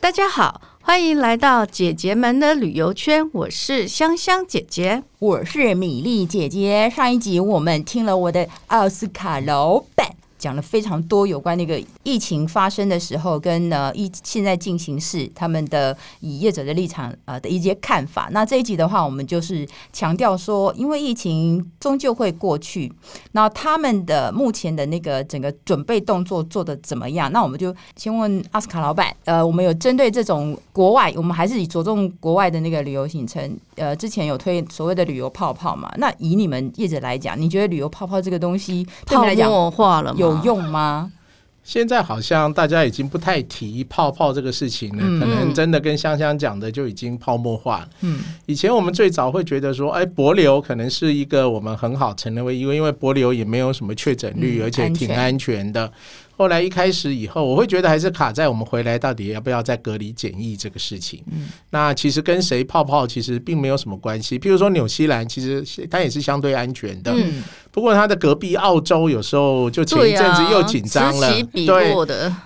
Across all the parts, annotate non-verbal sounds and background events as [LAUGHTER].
大家好，欢迎来到姐姐们的旅游圈。我是香香姐姐，我是米粒姐姐。上一集我们听了我的奥斯卡老板。讲了非常多有关那个疫情发生的时候，跟呢疫现在进行式他们的以业者的立场呃的一些看法。那这一集的话，我们就是强调说，因为疫情终究会过去，那他们的目前的那个整个准备动作做的怎么样？那我们就先问奥斯卡老板，呃，我们有针对这种国外，我们还是以着重国外的那个旅游行程，呃，之前有推所谓的旅游泡泡嘛？那以你们业者来讲，你觉得旅游泡泡这个东西对你来讲泡沫化了吗？有用吗？现在好像大家已经不太提泡泡这个事情了，嗯、可能真的跟香香讲的就已经泡沫化了。嗯，以前我们最早会觉得说，哎，柏流可能是一个我们很好承认为，因为因为柏流也没有什么确诊率，嗯、而且挺安全的。后来一开始以后，我会觉得还是卡在我们回来到底要不要再隔离检疫这个事情。嗯，那其实跟谁泡泡其实并没有什么关系。譬如说纽西兰，其实它也是相对安全的。嗯，不过它的隔壁澳洲有时候就前一阵子又紧张了。对，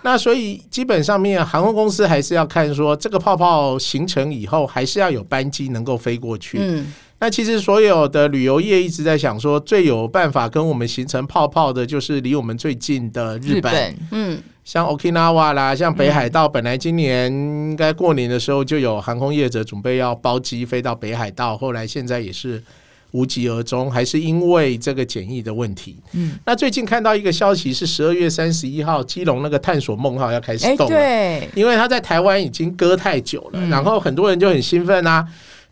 那所以基本上面航空公司还是要看说这个泡泡形成以后，还是要有班机能够飞过去。嗯。那其实所有的旅游业一直在想说，最有办法跟我们形成泡泡的，就是离我们最近的日本。日本嗯，像 Okinawa 啦，像北海道，本来今年应该过年的时候就有航空业者准备要包机飞到北海道，后来现在也是无疾而终，还是因为这个检疫的问题。嗯，那最近看到一个消息是十二月三十一号，基隆那个探索梦号要开始动了。对，因为他在台湾已经搁太久了，然后很多人就很兴奋啊。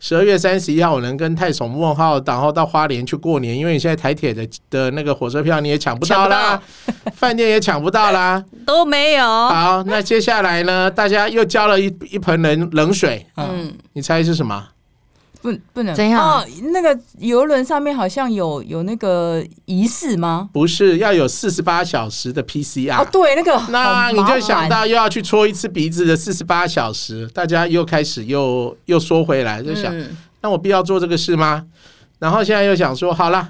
十二月三十一号，我能跟太守问号，然后到花莲去过年。因为你现在台铁的的那个火车票你也抢不到啦，饭店也抢不到啦，[LAUGHS] 都没有。好，那接下来呢？大家又浇了一一盆冷冷水。嗯，你猜是什么？不不能怎样？哦，那个游轮上面好像有有那个仪式吗？不是，要有四十八小时的 PCR。哦，对，那个那你就想到又要去戳一次鼻子的四十八小时，大家又开始又又缩回来，就想，嗯、那我必要做这个事吗？然后现在又想说，好了，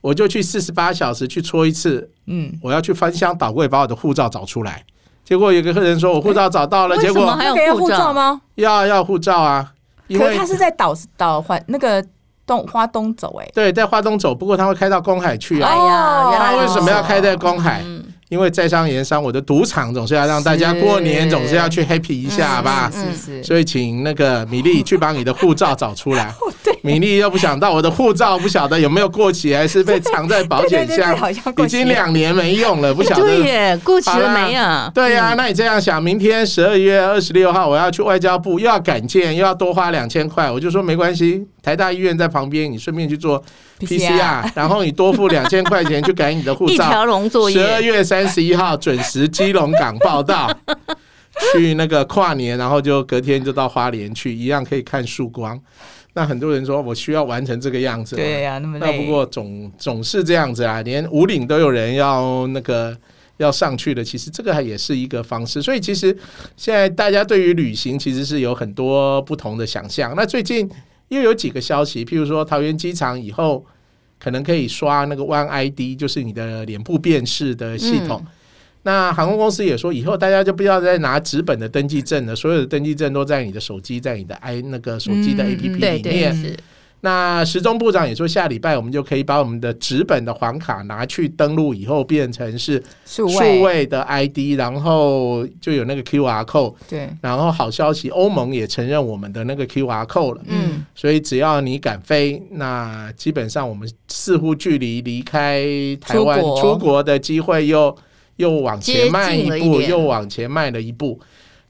我就去四十八小时去戳一次。嗯，我要去翻箱倒柜把我的护照找出来。结果有个客人说我护照找到了，结果还有护照吗？要要护照啊。可是他是在岛岛环那个东花东走哎、欸，对，在花东走，不过他会开到公海去啊。哎呀，他为什么要开在公海？嗯因为在商言商，我的赌场总是要让大家过年总是要去 happy 一下吧，是是。所以请那个米粒去把你的护照找出来。[LAUGHS] 米粒又不想到我的护照不晓得有没有过期，还是被藏在保险箱，[LAUGHS] 已经两年没用了，不晓得。[LAUGHS] 对耶，过期了没啊？对呀，那你这样想，明天十二月二十六号我要去外交部，又要赶件，又要多花两千块，我就说没关系，台大医院在旁边，你顺便去做。PCR，然后你多付两千块钱去改你的护照。一条龙作业。十二月三十一号准时基隆港报到，[LAUGHS] 去那个跨年，然后就隔天就到花莲去，一样可以看曙光。那很多人说我需要完成这个样子，对呀、啊，那么。那不过总总是这样子啊，连五岭都有人要那个要上去的，其实这个也是一个方式。所以其实现在大家对于旅行其实是有很多不同的想象。那最近。又有几个消息，譬如说桃园机场以后可能可以刷那个 One ID，就是你的脸部辨识的系统。嗯、那航空公司也说，以后大家就不要再拿纸本的登记证了，所有的登记证都在你的手机，在你的 i 那个手机的 APP 里面。嗯那时钟部长也说，下礼拜我们就可以把我们的纸本的黄卡拿去登录，以后变成是数位的 ID，然后就有那个 QR code。对，然后好消息，欧盟也承认我们的那个 QR code 了。嗯，所以只要你敢飞，那基本上我们似乎距离离开台湾出国的机会又又往前迈一步，又往前迈了一步。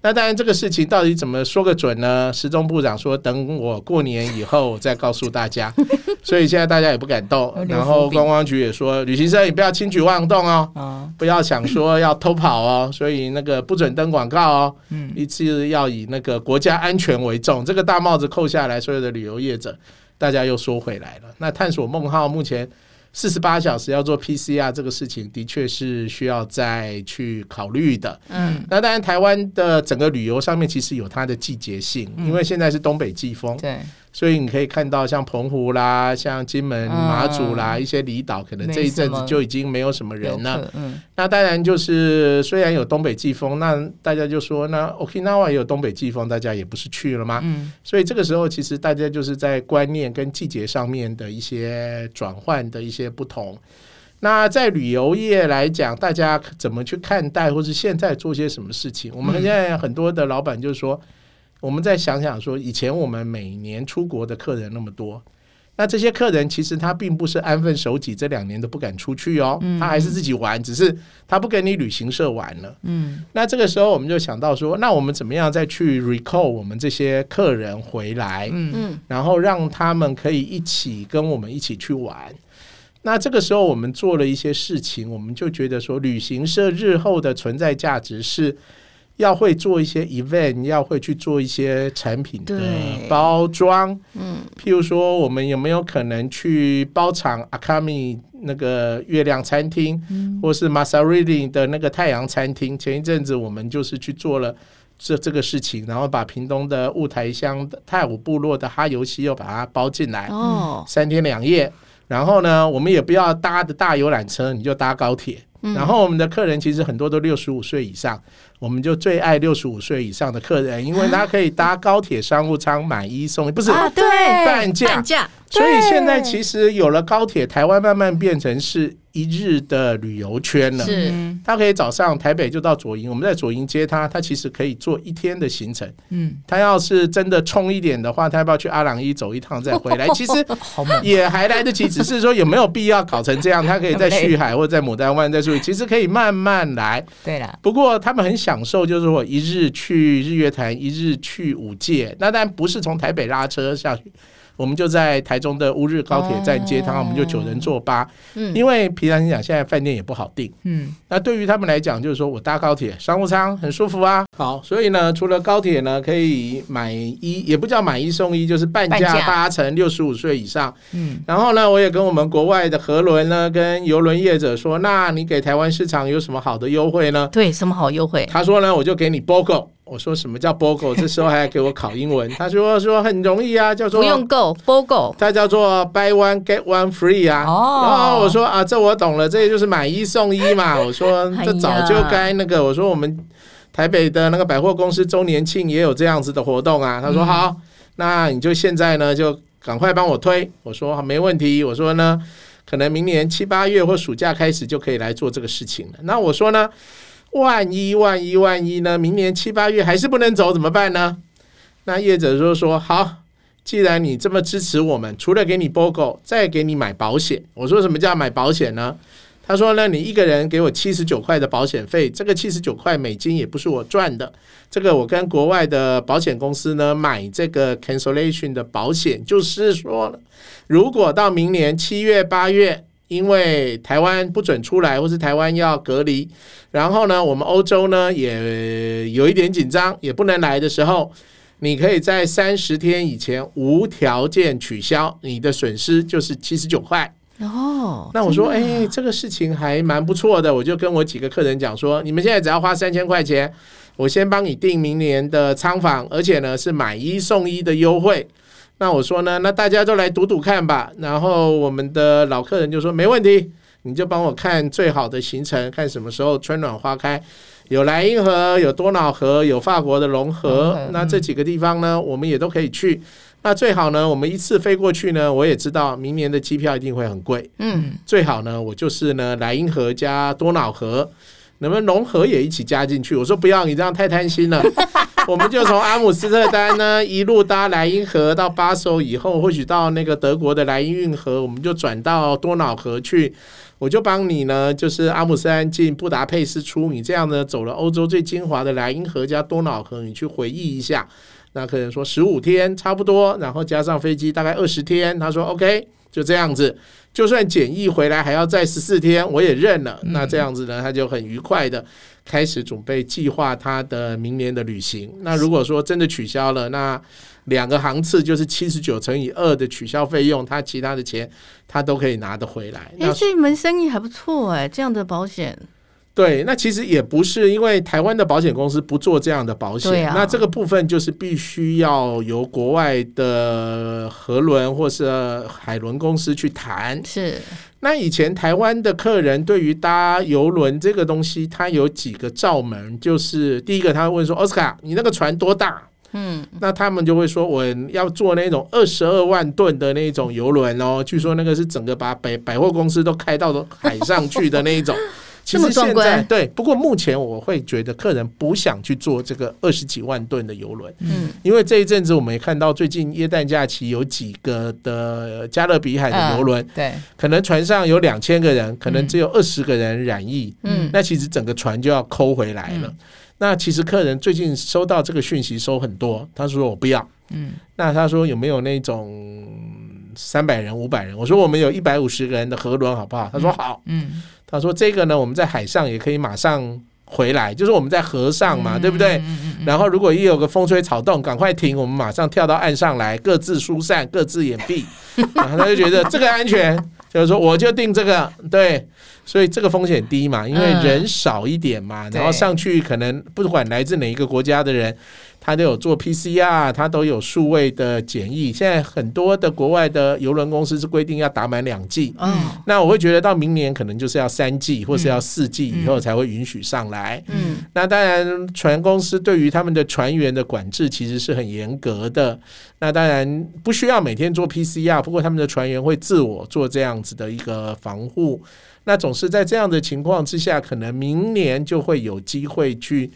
那当然，这个事情到底怎么说个准呢？时钟部长说，等我过年以后再告诉大家。[LAUGHS] 所以现在大家也不敢动。然后观光局也说，旅行社也不要轻举妄动哦，不要想说要偷跑哦。所以那个不准登广告哦，一次要以那个国家安全为重。这个大帽子扣下来，所有的旅游业者，大家又缩回来了。那探索梦号目前。四十八小时要做 PCR 这个事情，的确是需要再去考虑的。嗯，那当然，台湾的整个旅游上面其实有它的季节性，因为现在是东北季风。对，所以你可以看到像澎湖啦、像金门、马祖啦、嗯、一些离岛，可能这一阵子就已经没有什么人了。嗯，那当然就是虽然有东北季风，那大家就说那 Okinawa 也有东北季风，大家也不是去了吗？嗯，所以这个时候其实大家就是在观念跟季节上面的一些转换的一些不同。那在旅游业来讲，大家怎么去看待，或是现在做些什么事情？我们现在很多的老板就是说，我们再想想说，以前我们每年出国的客人那么多，那这些客人其实他并不是安分守己，这两年都不敢出去哦，他还是自己玩，只是他不跟你旅行社玩了。嗯，那这个时候我们就想到说，那我们怎么样再去 recall 我们这些客人回来？嗯嗯，然后让他们可以一起跟我们一起去玩。那这个时候，我们做了一些事情，我们就觉得说，旅行社日后的存在价值是要会做一些 event，要会去做一些产品的包装。嗯，譬如说，我们有没有可能去包场阿卡米那个月亮餐厅，嗯、或是 Masaryri 的那个太阳餐厅？前一阵子我们就是去做了这这个事情，然后把屏东的雾台乡的太武部落的哈游西又把它包进来。哦，三天两夜。然后呢，我们也不要搭的大游览车，你就搭高铁。嗯、然后我们的客人其实很多都六十五岁以上，我们就最爱六十五岁以上的客人，因为他可以搭高铁商务舱买一送一，不是啊，对，半价，半价。所以现在其实有了高铁，台湾慢慢变成是。一日的旅游圈了，是，他可以早上台北就到左营，我们在左营接他，他其实可以做一天的行程。嗯，他要是真的冲一点的话，他要不要去阿朗伊走一趟再回来？[LAUGHS] 其实也还来得及，只是说有没有必要搞成这样？他可以在旭海或者在牡丹湾再住，其实可以慢慢来。对了，不过他们很享受，就是我一日去日月潭，一日去五界，那但不是从台北拉车下去。我们就在台中的乌日高铁站接他，我们就九人坐八。嗯，因为平常心讲，现在饭店也不好订。嗯，那对于他们来讲，就是说我搭高铁商务舱很舒服啊。好，所以呢，除了高铁呢，可以买一，也不叫买一送一，就是半价八成，六十五岁以上。嗯，然后呢，我也跟我们国外的河轮呢，跟邮轮业者说，那你给台湾市场有什么好的优惠呢？对，什么好优惠？他说呢，我就给你 BOGO。我说什么叫 BOGO？这时候还要给我考英文。他说说很容易啊，叫做不用 Go BOGO，它叫做 Buy One Get One Free 啊。哦，然后我说啊，这我懂了，这就是买一送一嘛。[LAUGHS] 我说这早就该那个。我说我们台北的那个百货公司周年庆也有这样子的活动啊。他说好，那你就现在呢就赶快帮我推。我说没问题。我说呢，可能明年七八月或暑假开始就可以来做这个事情了。那我说呢？万一万一万一呢？明年七八月还是不能走怎么办呢？那业者就说：“好，既然你这么支持我们，除了给你 BOGO，再给你买保险。”我说：“什么叫买保险呢？”他说：“呢，你一个人给我七十九块的保险费，这个七十九块美金也不是我赚的，这个我跟国外的保险公司呢买这个 cancellation 的保险，就是说，如果到明年七月八月。”因为台湾不准出来，或是台湾要隔离，然后呢，我们欧洲呢也有一点紧张，也不能来的时候，你可以在三十天以前无条件取消，你的损失就是七十九块。哦，那我说，哎，这个事情还蛮不错的，我就跟我几个客人讲说，你们现在只要花三千块钱，我先帮你订明年的仓房，而且呢是买一送一的优惠。那我说呢，那大家都来赌赌看吧。然后我们的老客人就说没问题，你就帮我看最好的行程，看什么时候春暖花开，有莱茵河，有多瑙河，有法国的龙河。嗯、那这几个地方呢，我们也都可以去。那最好呢，我们一次飞过去呢，我也知道明年的机票一定会很贵。嗯，最好呢，我就是呢莱茵河加多瑙河。能不能融合也一起加进去？我说不要，你这样太贪心了。[LAUGHS] [LAUGHS] 我们就从阿姆斯特丹呢一路搭莱茵河到巴塞以后，或许到那个德国的莱茵运河，我们就转到多瑙河去。我就帮你呢，就是阿姆斯丹进布达佩斯出，你这样呢走了欧洲最精华的莱茵河加多瑙河，你去回忆一下。那客人说十五天差不多，然后加上飞机大概二十天。他说 OK，就这样子。就算检疫回来还要再十四天，我也认了。那这样子呢，他就很愉快的开始准备计划他的明年的旅行。那如果说真的取消了，那两个航次就是七十九乘以二的取消费用，他其他的钱他都可以拿得回来。哎，这门生意还不错哎，这样的保险。对，那其实也不是，因为台湾的保险公司不做这样的保险，啊、那这个部分就是必须要由国外的和轮或是海轮公司去谈。是，那以前台湾的客人对于搭游轮这个东西，他有几个罩门，就是第一个他会问说：“奥斯卡，你那个船多大？”嗯，那他们就会说：“我要做那种二十二万吨的那种游轮哦，据说那个是整个把百百货公司都开到海上去的那一种。”其实现在对，不过目前我会觉得客人不想去做这个二十几万吨的游轮，嗯，因为这一阵子我们也看到最近耶诞假期有几个的加勒比海的游轮，对，可能船上有两千个人，可能只有二十个人染疫，嗯，那其实整个船就要抠回来了。那其实客人最近收到这个讯息收很多，他说我不要，嗯，那他说有没有那种三百人、五百人？我说我们有一百五十个人的河轮好不好？他说好，嗯。他说：“这个呢，我们在海上也可以马上回来，就是我们在河上嘛，对不对？然后如果一有个风吹草动，赶快停，我们马上跳到岸上来，各自疏散，各自掩蔽。然 [LAUGHS] 后他就觉得这个安全，就是说我就定这个，对，所以这个风险低嘛，因为人少一点嘛，然后上去可能不管来自哪一个国家的人。”他都有做 PCR，他都有数位的检疫。现在很多的国外的邮轮公司是规定要打满两剂。嗯，那我会觉得到明年可能就是要三剂，或是要四剂以后才会允许上来。嗯，那当然，船公司对于他们的船员的管制其实是很严格的。那当然不需要每天做 PCR，不过他们的船员会自我做这样子的一个防护。那总是在这样的情况之下，可能明年就会有机会去。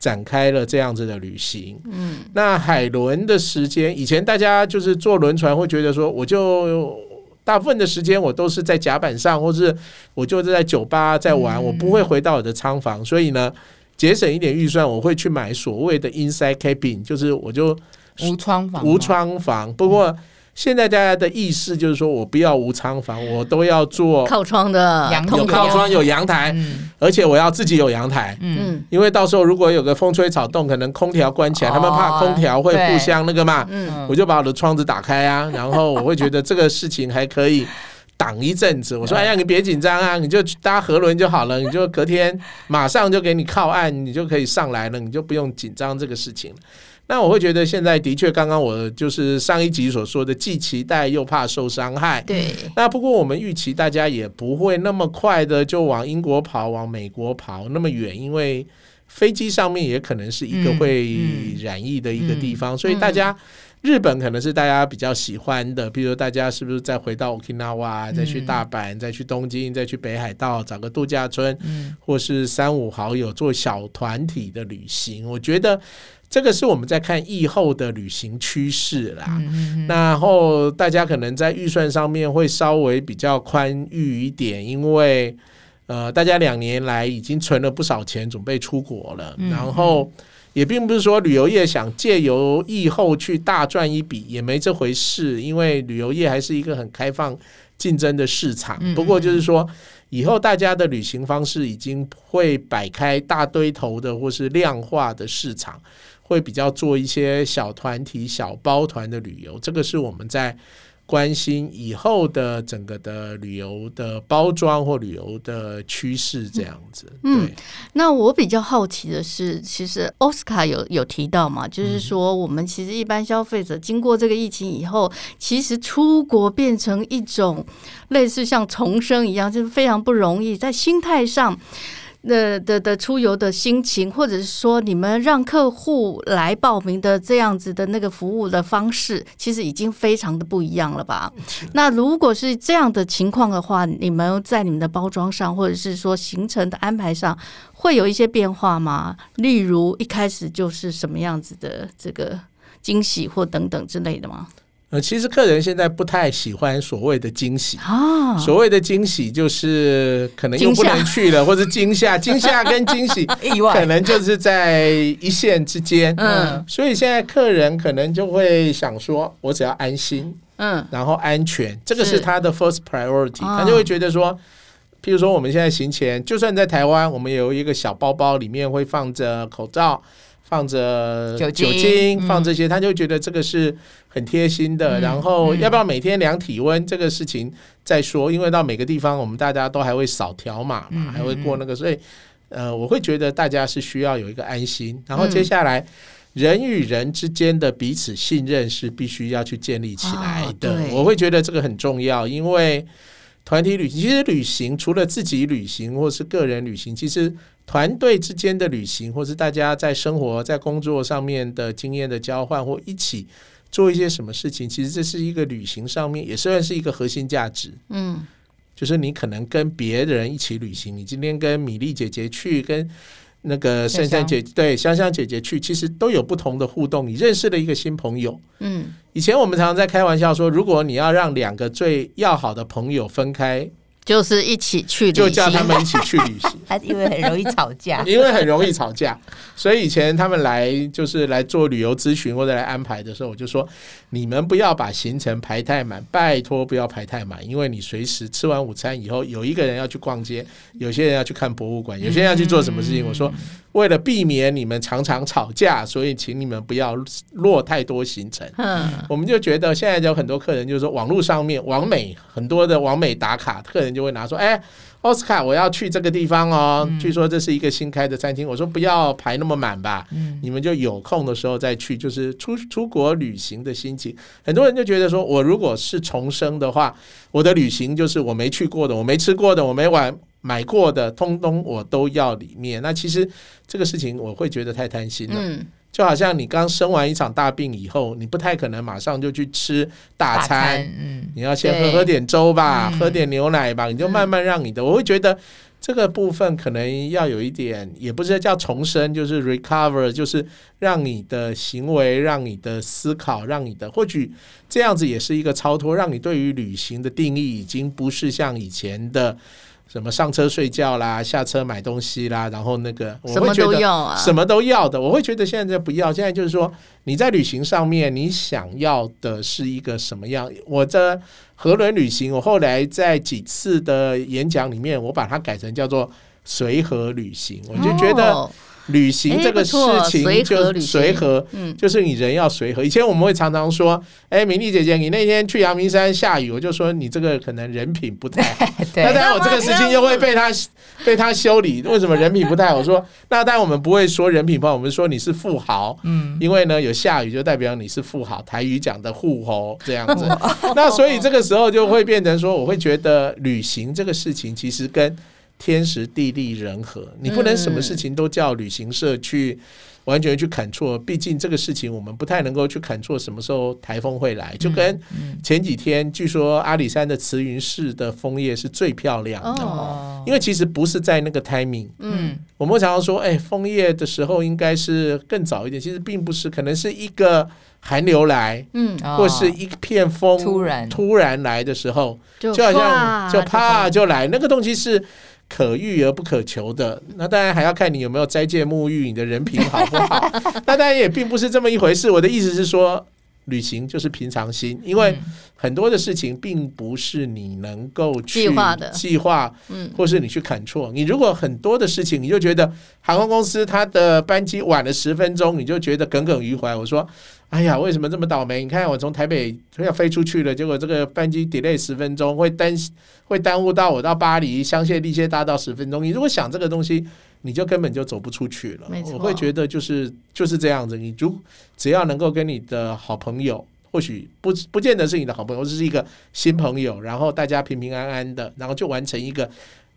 展开了这样子的旅行，嗯，那海轮的时间，以前大家就是坐轮船会觉得说，我就大部分的时间我都是在甲板上，或是我就是在酒吧在玩，我不会回到我的舱房，所以呢，节省一点预算，我会去买所谓的 inside cabin，就是我就无窗房，无窗房，不过。现在大家的意识就是说，我不要无舱房，我都要做靠窗的，有靠窗有阳台，而且我要自己有阳台，嗯，因为到时候如果有个风吹草动，可能空调关起来，他们怕空调会互相那个嘛，嗯，我就把我的窗子打开啊，然后我会觉得这个事情还可以挡一阵子。我说，[LAUGHS] 哎呀，你别紧张啊，你就搭河轮就好了，你就隔天马上就给你靠岸，你就可以上来了，你就不用紧张这个事情。那我会觉得现在的确，刚刚我就是上一集所说的，既期待又怕受伤害。对。那不过我们预期大家也不会那么快的就往英国跑，往美国跑那么远，因为飞机上面也可能是一个会染疫的一个地方，所以大家日本可能是大家比较喜欢的。比如大家是不是再回到 Okinawa，再去大阪，再去东京，再去北海道找个度假村，或是三五好友做小团体的旅行？我觉得。这个是我们在看疫后的旅行趋势啦，然后大家可能在预算上面会稍微比较宽裕一点，因为呃，大家两年来已经存了不少钱准备出国了，然后也并不是说旅游业想借由疫后去大赚一笔，也没这回事，因为旅游业还是一个很开放竞争的市场。不过就是说，以后大家的旅行方式已经会摆开大堆头的或是量化的市场。会比较做一些小团体、小包团的旅游，这个是我们在关心以后的整个的旅游的包装或旅游的趋势这样子。嗯，那我比较好奇的是，其实奥斯卡有有提到嘛，就是说我们其实一般消费者经过这个疫情以后，其实出国变成一种类似像重生一样，就是非常不容易，在心态上。的的的出游的心情，或者是说你们让客户来报名的这样子的那个服务的方式，其实已经非常的不一样了吧？那如果是这样的情况的话，你们在你们的包装上，或者是说行程的安排上，会有一些变化吗？例如一开始就是什么样子的这个惊喜或等等之类的吗？呃，其实客人现在不太喜欢所谓的惊喜啊，所谓的惊喜就是可能又不能去了，或者惊吓、[LAUGHS] 惊吓跟惊喜 [LAUGHS] 意外，可能就是在一线之间。嗯，所以现在客人可能就会想说，我只要安心，嗯，然后安全，这个是他的 first priority，他就会觉得说，譬如说我们现在行前，就算在台湾，我们有一个小包包，里面会放着口罩。放着酒精，酒精放这些，他就觉得这个是很贴心的。嗯、然后要不要每天量体温这个事情再说，因为到每个地方我们大家都还会扫条码嘛，嗯、还会过那个，所以呃，我会觉得大家是需要有一个安心，然后接下来。嗯人与人之间的彼此信任是必须要去建立起来的。哦、我会觉得这个很重要，因为团体旅行，其实旅行除了自己旅行或是个人旅行，其实团队之间的旅行，或是大家在生活、在工作上面的经验的交换，或一起做一些什么事情，其实这是一个旅行上面也算是一个核心价值。嗯，就是你可能跟别人一起旅行，你今天跟米粒姐姐去跟。那个珊珊姐姐对香香姐姐去，其实都有不同的互动。你认识了一个新朋友。嗯，以前我们常常在开玩笑说，如果你要让两个最要好的朋友分开。就是一起去，就叫他们一起去旅行。[LAUGHS] 因为很容易吵架，[LAUGHS] 因为很容易吵架，所以以前他们来就是来做旅游咨询或者来安排的时候，我就说你们不要把行程排太满，拜托不要排太满，因为你随时吃完午餐以后，有一个人要去逛街，有些人要去看博物馆，有些人要去做什么事情。我说为了避免你们常常吵架，所以请你们不要落太多行程。嗯，我们就觉得现在有很多客人就是说网络上面网美很多的网美打卡客人就。就会拿说，哎，奥斯卡，我要去这个地方哦。嗯、据说这是一个新开的餐厅。我说不要排那么满吧，嗯、你们就有空的时候再去。就是出出国旅行的心情，很多人就觉得说，我如果是重生的话，我的旅行就是我没去过的，我没吃过的，我没买买过的，通通我都要里面。那其实这个事情我会觉得太贪心了。嗯就好像你刚生完一场大病以后，你不太可能马上就去吃大餐，大餐嗯、你要先喝喝点粥吧，喝点牛奶吧，嗯、你就慢慢让你的。我会觉得这个部分可能要有一点，也不是叫重生，就是 recover，就是让你的行为、让你的思考、让你的或许这样子也是一个超脱，让你对于旅行的定义已经不是像以前的。什么上车睡觉啦，下车买东西啦，然后那个我会觉得什么都要啊，什么都要的。我会觉得现在不要，现在就是说你在旅行上面，你想要的是一个什么样？我的和轮旅行，我后来在几次的演讲里面，我把它改成叫做随和旅行，我就觉得。旅行这个事情就随和，嗯，就是你人要随和。以前我们会常常说，哎，米粒姐姐，你那天去阳明山下雨，我就说你这个可能人品不太好。[LAUGHS] 那当然，我这个事情又会被他被他修理。为什么人品不太好？我说，那当然我们不会说人品不好，我们说你是富豪。嗯，因为呢有下雨就代表你是富豪，台语讲的富豪这样子。[LAUGHS] 那所以这个时候就会变成说，我会觉得旅行这个事情其实跟。天时地利人和，你不能什么事情都叫旅行社去完全去 control，毕竟这个事情我们不太能够去 control 什么时候台风会来。就跟前几天据说阿里山的慈云寺的枫叶是最漂亮的，因为其实不是在那个 timing。嗯，我们常常说，哎，枫叶的时候应该是更早一点，其实并不是，可能是一个寒流来，嗯，或是一片风突然突然来的时候，就好像就啪就来，那个东西是。可遇而不可求的，那当然还要看你有没有斋戒沐浴，你的人品好不好？[LAUGHS] 那当然也并不是这么一回事。我的意思是说，旅行就是平常心，因为很多的事情并不是你能够去计划的，计划，嗯，或是你去 control。你如果很多的事情，你就觉得航空公司它的班机晚了十分钟，你就觉得耿耿于怀。我说。哎呀，为什么这么倒霉？你看，我从台北要飞出去了，结果这个班机 delay 十分钟，会耽会耽误到我到巴黎香榭丽榭大道十分钟。你如果想这个东西，你就根本就走不出去了。我会觉得就是就是这样子。你如只要能够跟你的好朋友，或许不不见得是你的好朋友，只是一个新朋友，然后大家平平安安的，然后就完成一个。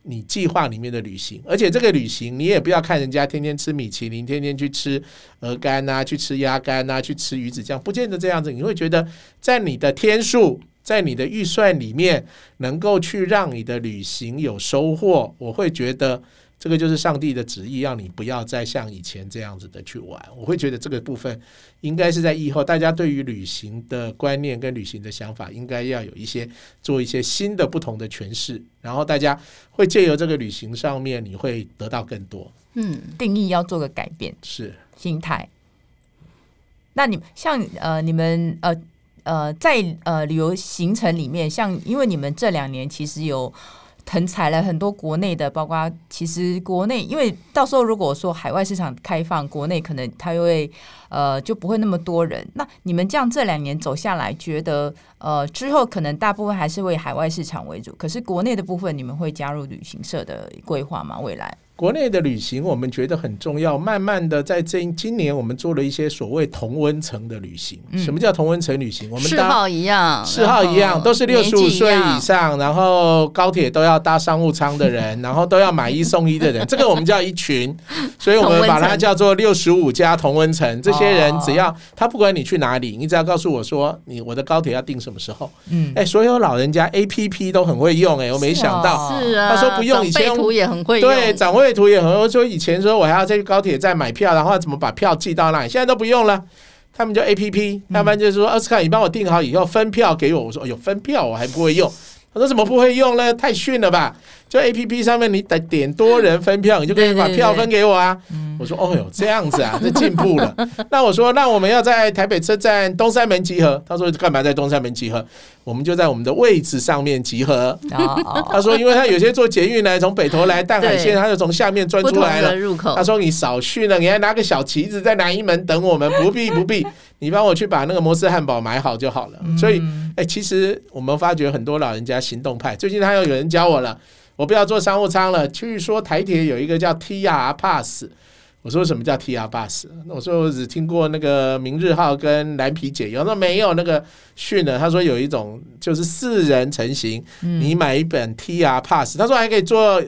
你计划里面的旅行，而且这个旅行你也不要看人家天天吃米其林，天天去吃鹅肝呐，去吃鸭肝呐，去吃鱼子酱，不见得这样子。你会觉得在你的天数，在你的预算里面，能够去让你的旅行有收获，我会觉得。这个就是上帝的旨意，让你不要再像以前这样子的去玩。我会觉得这个部分应该是在以后，大家对于旅行的观念跟旅行的想法，应该要有一些做一些新的不同的诠释。然后大家会借由这个旅行上面，你会得到更多。嗯，定义要做个改变，是心态。那你像呃，你们呃呃，在呃旅游行程里面，像因为你们这两年其实有。腾踩了很多国内的，包括其实国内，因为到时候如果说海外市场开放，国内可能它又会呃就不会那么多人。那你们这样这两年走下来，觉得呃之后可能大部分还是为海外市场为主，可是国内的部分，你们会加入旅行社的规划吗？未来？国内的旅行，我们觉得很重要。慢慢的，在这今年，我们做了一些所谓同温层的旅行。嗯、什么叫同温层旅行？我们嗜好一样，嗜好一样，都是六十五岁以上，然后高铁都要搭商务舱的人，[LAUGHS] 然后都要买一送一的人，这个我们叫一群。[LAUGHS] 所以我们把它叫做六十五加同温层。这些人只要他不管你去哪里，你只要告诉我说你我的高铁要订什么时候。嗯，哎，所有老人家 APP 都很会用，哎，我没想到，是啊，他说不用，以前图也很会用，对，绘图也很多。说以前说我还要在高铁站买票，然后怎么把票寄到那里？现在都不用了，他们就 A P P，要不然就是说奥斯卡，你帮我订好以后分票给我。我说哎呦分票我还不会用，他说怎么不会用呢？太逊了吧！就 A P P 上面你得点多人分票，你就可以把票分给我啊。我说哦哟，这样子啊，[LAUGHS] 这进步了。那我说那我们要在台北车站东三门集合，他说干嘛在东三门集合？我们就在我们的位置上面集合。他说，因为他有些坐捷运来，从北投来淡海线，他就从下面钻出来了。他说你少去了，你还拿个小旗子在南一门等我们，不必不必，你帮我去把那个摩斯汉堡买好就好了。所以，哎，其实我们发觉很多老人家行动派。最近他又有人教我了，我不要坐商务舱了。据说台铁有一个叫 TR Pass。我说什么叫 TR Bus？我说我只听过那个明日号跟蓝皮解忧，那没有那个讯了。他说有一种就是四人成行，你买一本 TR Pass，他说还可以坐。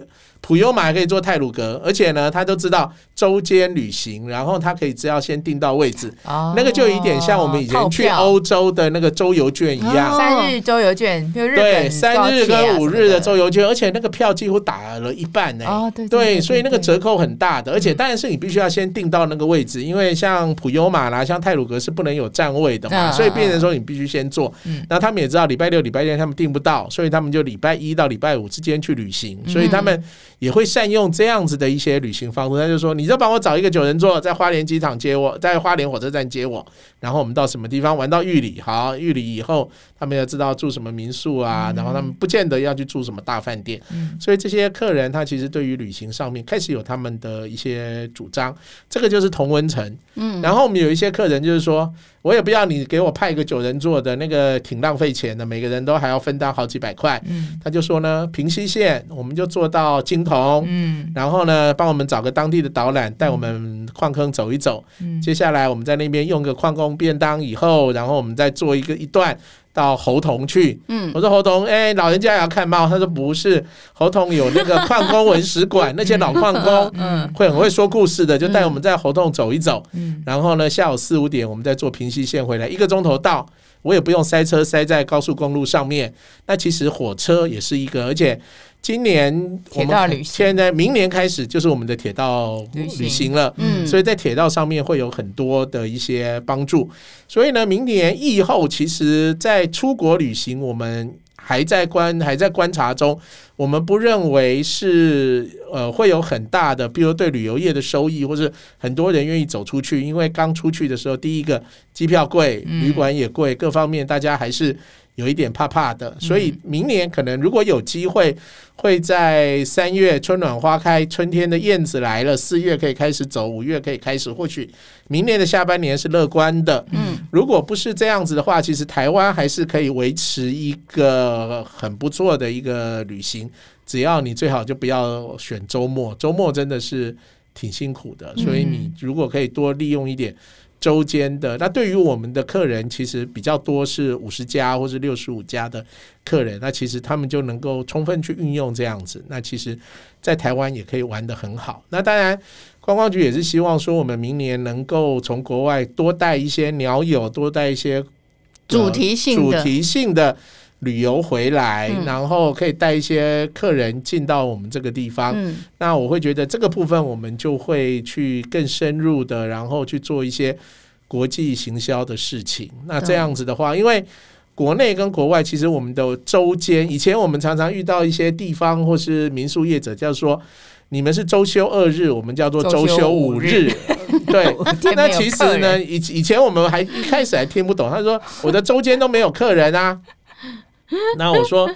普悠玛可以坐泰鲁格，而且呢，他都知道周间旅行，然后他可以只要先订到位置，哦、那个就有一点像我们以前去欧洲的那个周游券一样，哦、三日周游券，对，三日跟五日的周游券，而且那个票几乎打了一半呢，哦，对，对，对，对，对，所以那个折扣很大的，而且当然是你必须要先订到那个位置，因为像普悠玛啦，像泰鲁格是不能有站位的嘛，所以变成说你必须先坐，那他们也知道礼拜六、礼拜天他们订不到，所以他们就礼拜一到礼拜五之间去旅行，所以他们。也会善用这样子的一些旅行方式，他就说：“你就帮我找一个九人座，在花莲机场接我，在花莲火车站接我，然后我们到什么地方玩到玉里，好，玉里以后他们要知道住什么民宿啊，然后他们不见得要去住什么大饭店，所以这些客人他其实对于旅行上面开始有他们的一些主张，这个就是同温层。嗯，然后我们有一些客人就是说。”我也不要你给我派一个九人座的那个挺浪费钱的，每个人都还要分担好几百块。嗯，他就说呢，平西线我们就坐到金桐，嗯，然后呢帮我们找个当地的导览带我们矿坑走一走。嗯，接下来我们在那边用个矿工便当以后，然后我们再做一个一段。到猴硐去，嗯，我说猴硐，哎，老人家也要看猫。他说不是，猴硐有那个矿工文史馆，那些老矿工，[LAUGHS] 嗯，会很会说故事的，就带我们在猴硐走一走，嗯，然后呢，下午四五点我们再坐平西线回来，一个钟头到，我也不用塞车塞在高速公路上面。那其实火车也是一个，而且。今年我们现在明年开始就是我们的铁道旅行了，嗯，所以在铁道上面会有很多的一些帮助。所以呢，明年疫后，其实，在出国旅行，我们还在观还在观察中。我们不认为是呃会有很大的，比如对旅游业的收益，或是很多人愿意走出去，因为刚出去的时候，第一个机票贵，旅馆也贵，各方面大家还是。有一点怕怕的，所以明年可能如果有机会，会在三月春暖花开，春天的燕子来了，四月可以开始走，五月可以开始。或许明年的下半年是乐观的。嗯，如果不是这样子的话，其实台湾还是可以维持一个很不错的一个旅行。只要你最好就不要选周末，周末真的是挺辛苦的。所以你如果可以多利用一点。周间的，那对于我们的客人，其实比较多是五十家或是六十五家的客人，那其实他们就能够充分去运用这样子。那其实，在台湾也可以玩得很好。那当然，观光局也是希望说，我们明年能够从国外多带一些鸟友，多带一些主题性主题性的。旅游回来，然后可以带一些客人进到我们这个地方。嗯，那我会觉得这个部分我们就会去更深入的，然后去做一些国际行销的事情。那这样子的话，因为国内跟国外其实我们的周间，以前我们常常遇到一些地方或是民宿业者，叫说你们是周休二日，我们叫做周休五日。[LAUGHS] 对，[LAUGHS] 那其实呢，以以前我们还一开始还听不懂，他说我的周间都没有客人啊。[LAUGHS] 那我说，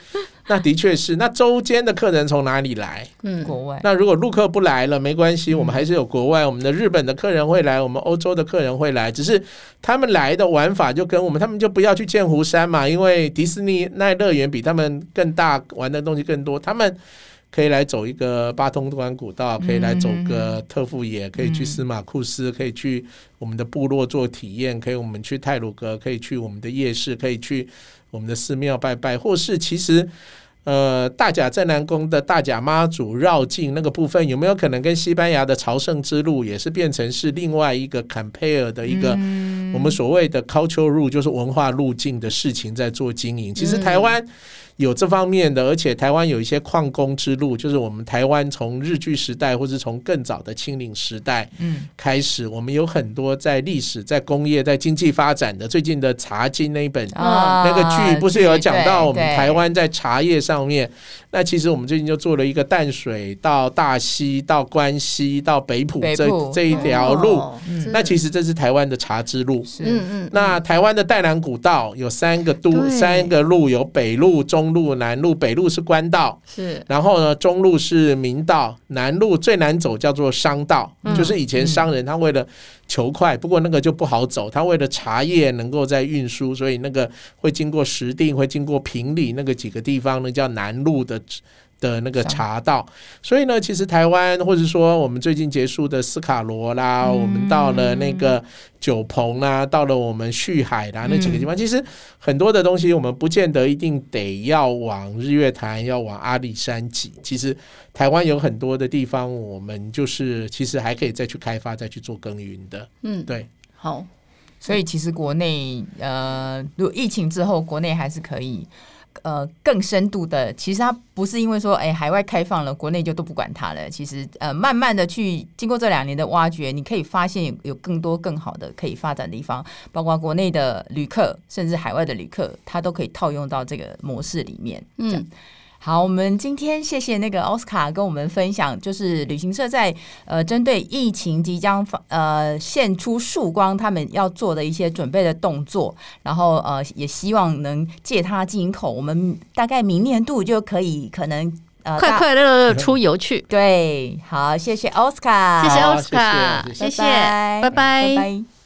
那的确是。那周间的客人从哪里来？嗯，国外。那如果陆客不来了，没关系，我们还是有国外。我们的日本的客人会来，我们欧洲的客人会来，只是他们来的玩法就跟我们，他们就不要去剑湖山嘛，因为迪士尼那乐园比他们更大，玩的东西更多。他们可以来走一个八通关古道，可以来走个特富野，可以去司马库斯，可以去我们的部落做体验，可以我们去泰鲁格，可以去我们的夜市，可以去我们的寺庙拜拜，或是其实呃大甲镇南宫的大甲妈祖绕境那个部分，有没有可能跟西班牙的朝圣之路也是变成是另外一个 compare 的一个我们所谓的 cultural route，就是文化路径的事情在做经营？其实台湾。有这方面的，而且台湾有一些矿工之路，就是我们台湾从日据时代，或是从更早的清领时代，嗯，开始，我们有很多在历史、在工业、在经济发展的。最近的《茶经》那一本那个剧，不是有讲到我们台湾在茶叶上面？那其实我们最近就做了一个淡水到大溪到关西到北埔这这一条路。那其实这是台湾的茶之路。嗯嗯。那台湾的淡兰古道有三个都三个路，有北路中。路南路北路是官道，是，然后呢，中路是民道，南路最难走叫做商道，嗯、就是以前商人他为了求快，嗯、不过那个就不好走，他为了茶叶能够在运输，所以那个会经过石定，会经过平里那个几个地方，那叫南路的。的那个茶道，所以呢，其实台湾或者说我们最近结束的斯卡罗啦，嗯、我们到了那个九鹏啦，到了我们旭海啦，那几个地方，嗯、其实很多的东西我们不见得一定得要往日月潭，要往阿里山挤。其实台湾有很多的地方，我们就是其实还可以再去开发，再去做耕耘的。嗯，对，好，所以其实国内呃，如果疫情之后，国内还是可以。呃，更深度的，其实它不是因为说，哎，海外开放了，国内就都不管它了。其实，呃，慢慢的去经过这两年的挖掘，你可以发现有更多更好的可以发展的地方，包括国内的旅客，甚至海外的旅客，它都可以套用到这个模式里面。嗯。好，我们今天谢谢那个奥斯卡跟我们分享，就是旅行社在呃针对疫情即将呃现出曙光，他们要做的一些准备的动作，然后呃也希望能借他进口，我们大概明年度就可以可能呃快快乐乐出游去。对，好，谢谢奥斯卡，谢谢奥斯卡，谢谢，拜拜，拜拜。